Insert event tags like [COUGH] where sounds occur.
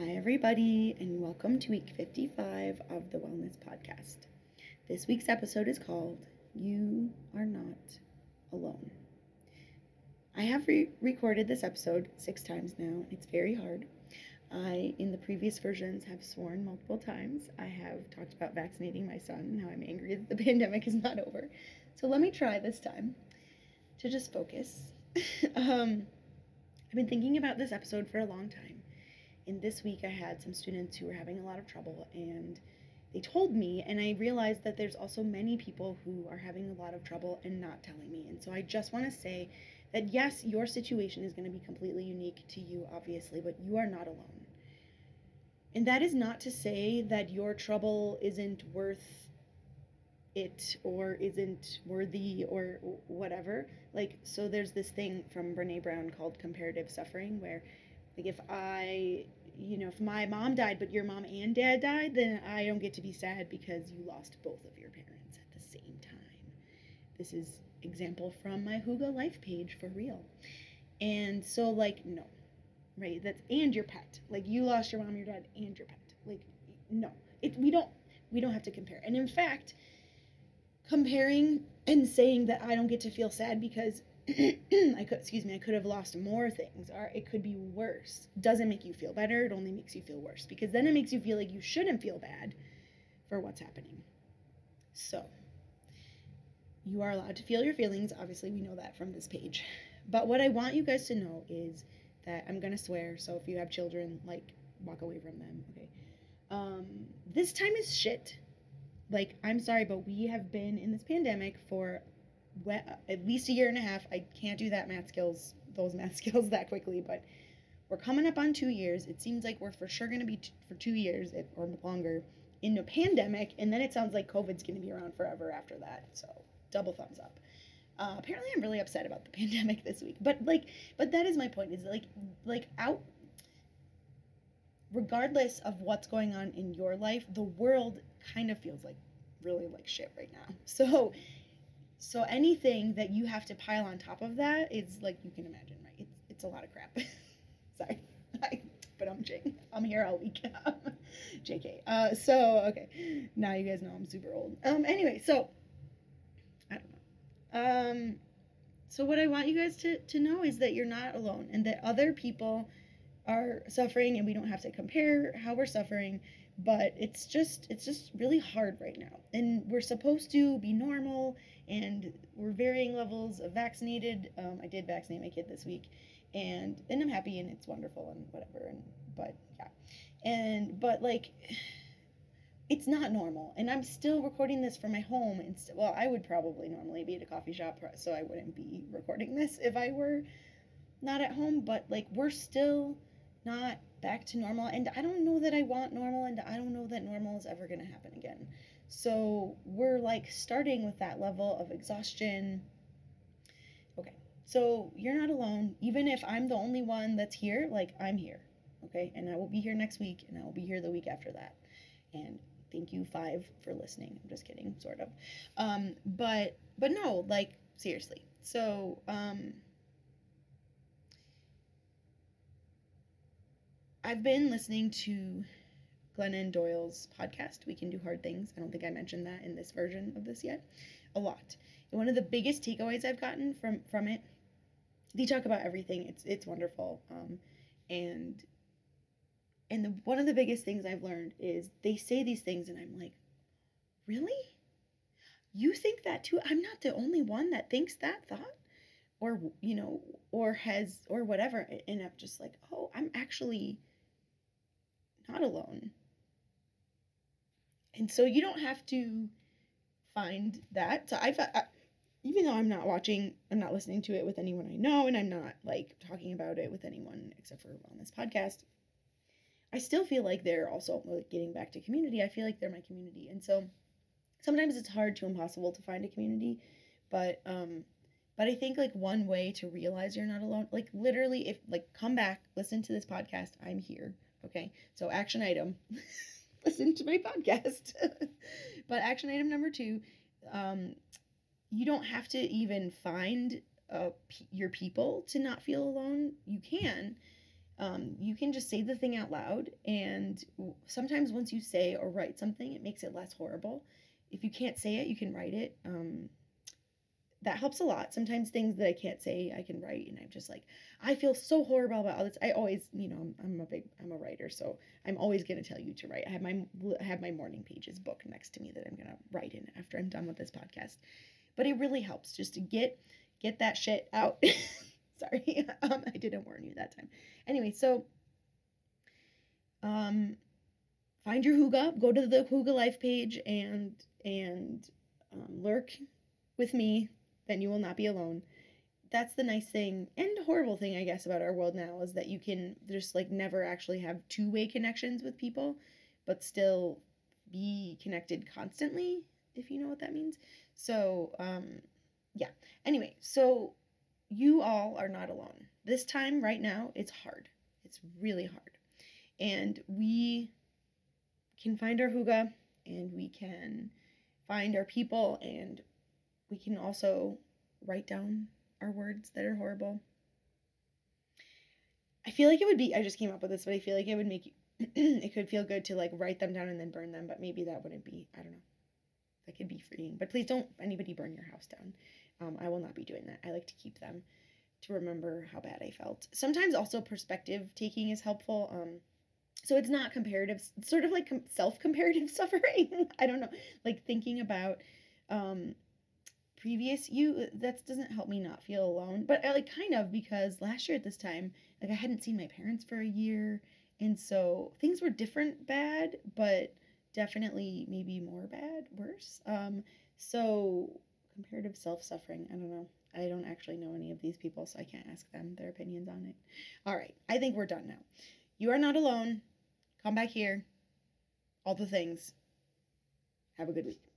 Hi, everybody, and welcome to week 55 of the Wellness Podcast. This week's episode is called You Are Not Alone. I have re- recorded this episode six times now. It's very hard. I, in the previous versions, have sworn multiple times. I have talked about vaccinating my son and how I'm angry that the [LAUGHS] pandemic is not over. So let me try this time to just focus. [LAUGHS] um, I've been thinking about this episode for a long time. And this week I had some students who were having a lot of trouble and they told me and I realized that there's also many people who are having a lot of trouble and not telling me. And so I just want to say that yes, your situation is going to be completely unique to you obviously, but you are not alone. And that is not to say that your trouble isn't worth it or isn't worthy or whatever. Like, so there's this thing from Brene Brown called comparative suffering, where, like, if I, you know, if my mom died, but your mom and dad died, then I don't get to be sad because you lost both of your parents at the same time. This is example from my Hygge life page for real. And so, like, no, right? That's and your pet. Like, you lost your mom, your dad, and your pet. Like, no, it. We don't. We don't have to compare. And in fact, comparing and saying that I don't get to feel sad because [CLEARS THROAT] I could excuse me, I could have lost more things or it could be worse doesn't make you feel better, it only makes you feel worse because then it makes you feel like you shouldn't feel bad for what's happening. So, you are allowed to feel your feelings, obviously we know that from this page. But what I want you guys to know is that I'm going to swear, so if you have children, like walk away from them, okay? Um, this time is shit like i'm sorry but we have been in this pandemic for at least a year and a half i can't do that math skills those math [LAUGHS] skills that quickly but we're coming up on two years it seems like we're for sure going to be t- for two years or longer in a pandemic and then it sounds like covid's going to be around forever after that so double thumbs up uh, apparently i'm really upset about the [LAUGHS] pandemic this week but like but that is my point is like like out regardless of what's going on in your life, the world kind of feels like really like shit right now. [LAUGHS] So so anything that you have to pile on top of that is like you can imagine, right? It's it's a lot of crap. [LAUGHS] Sorry. [LAUGHS] but I'm Jing. I'm here all week. [LAUGHS] JK. Uh so okay. Now you guys know I'm super old. Um anyway, so I don't know. Um so what I want you guys to, to know is that you're not alone and that other people are suffering and we don't have to compare how we're suffering but it's just it's just really hard right now and we're supposed to be normal and we're varying levels of vaccinated. Um, i did vaccinate my kid this week and and i'm happy and it's wonderful and whatever and but yeah. And but like it's not normal and i'm still recording this from my home and st- well i would probably normally be at a coffee shop so i wouldn't be recording this if i were not at home but like we're still not back to normal. And I don't know that I want normal, and I don't know that normal is ever going to happen again. So we're like starting with that level of exhaustion. Okay, so you're not alone. Even if I'm the only one that's here, like I'm here. Okay, and I will be here next week, and I will be here the week after that. And thank you five for listening. I'm just kidding, sort of. Um, but but no, like seriously. So um, I've been listening to Glennon Doyle's podcast, We Can Do Hard Things. I don't think I mentioned that in this version of this yet. A lot. And one of the biggest takeaways I've gotten from from it, they talk about everything. It's it's wonderful. Um, and and the, one of the biggest things I've learned is they say these things, and I'm like, really? You think that too? I'm not the only one that thinks that thought, or you know, or has or whatever. And I'm just like, oh, I'm actually not alone. And so you don't have to find that. So I've, I, even though I'm not watching, I'm not listening to it with anyone I know, and I'm not like talking about it with anyone except for on this podcast. I still feel like they're also like, getting back to community. I feel like they're my community, and so sometimes it's hard to impossible to find a community, but um, but I think like one way to realize you're not alone, like literally, if like come back, listen to this podcast. I'm here. Okay, so action item [LAUGHS] listen to my podcast. [LAUGHS] but action item number two um, you don't have to even find uh, your people to not feel alone. You can. um, you can just say the thing out loud. And sometimes once you say or write something, it makes it less horrible. If you can't say it, you can write it. Um, that helps a lot. Sometimes things that I can't say, I can write, and I'm just like, I feel so horrible about all this. I always, you know, I'm, I'm a big, I'm a writer, so I'm always gonna tell you to write. I have my, I have my morning pages book next to me that I'm gonna write in after I'm done with this podcast. But it really helps just to get, get that shit out. [LAUGHS] Sorry, [LAUGHS] um, I didn't warn you that time. Anyway, so, um, find your Hygge. Go to the Hygge Life page and and um, lurk with me then you will not be alone. That's the nice thing and horrible thing, I guess, about our world now is that you can just like never actually have two way connections with people, but still be connected constantly, if you know what that means. So, um, yeah. Anyway, so you all are not alone. This time, right now, it's hard. It's really hard. And we can find our Hygge and we can find our people and we can also write down our words that are horrible. I feel like it would be, I just came up with this, but I feel like it would make you, [CLEARS THROAT] it could feel good to like write them down and then burn them, but maybe that wouldn't be, I don't know. That could be freeing. But please don't anybody burn your house down. Um, I will not be doing that. I like to keep them to remember how bad I felt. Sometimes also perspective taking is helpful. Um, so it's not comparative, it's sort of like self comparative [LAUGHS] suffering. I don't know, like thinking about um, previous you that doesn't help me not feel alone but I, like kind of because last year at this time like i hadn't seen my parents for a year and so things were different bad but definitely maybe more bad worse. Um so comparative self-suffering i don't know. I don't actually know any of these people so i can't ask them their opinions on it. All right i think we're done now. You are not alone. Come back here. All the things. Have a good week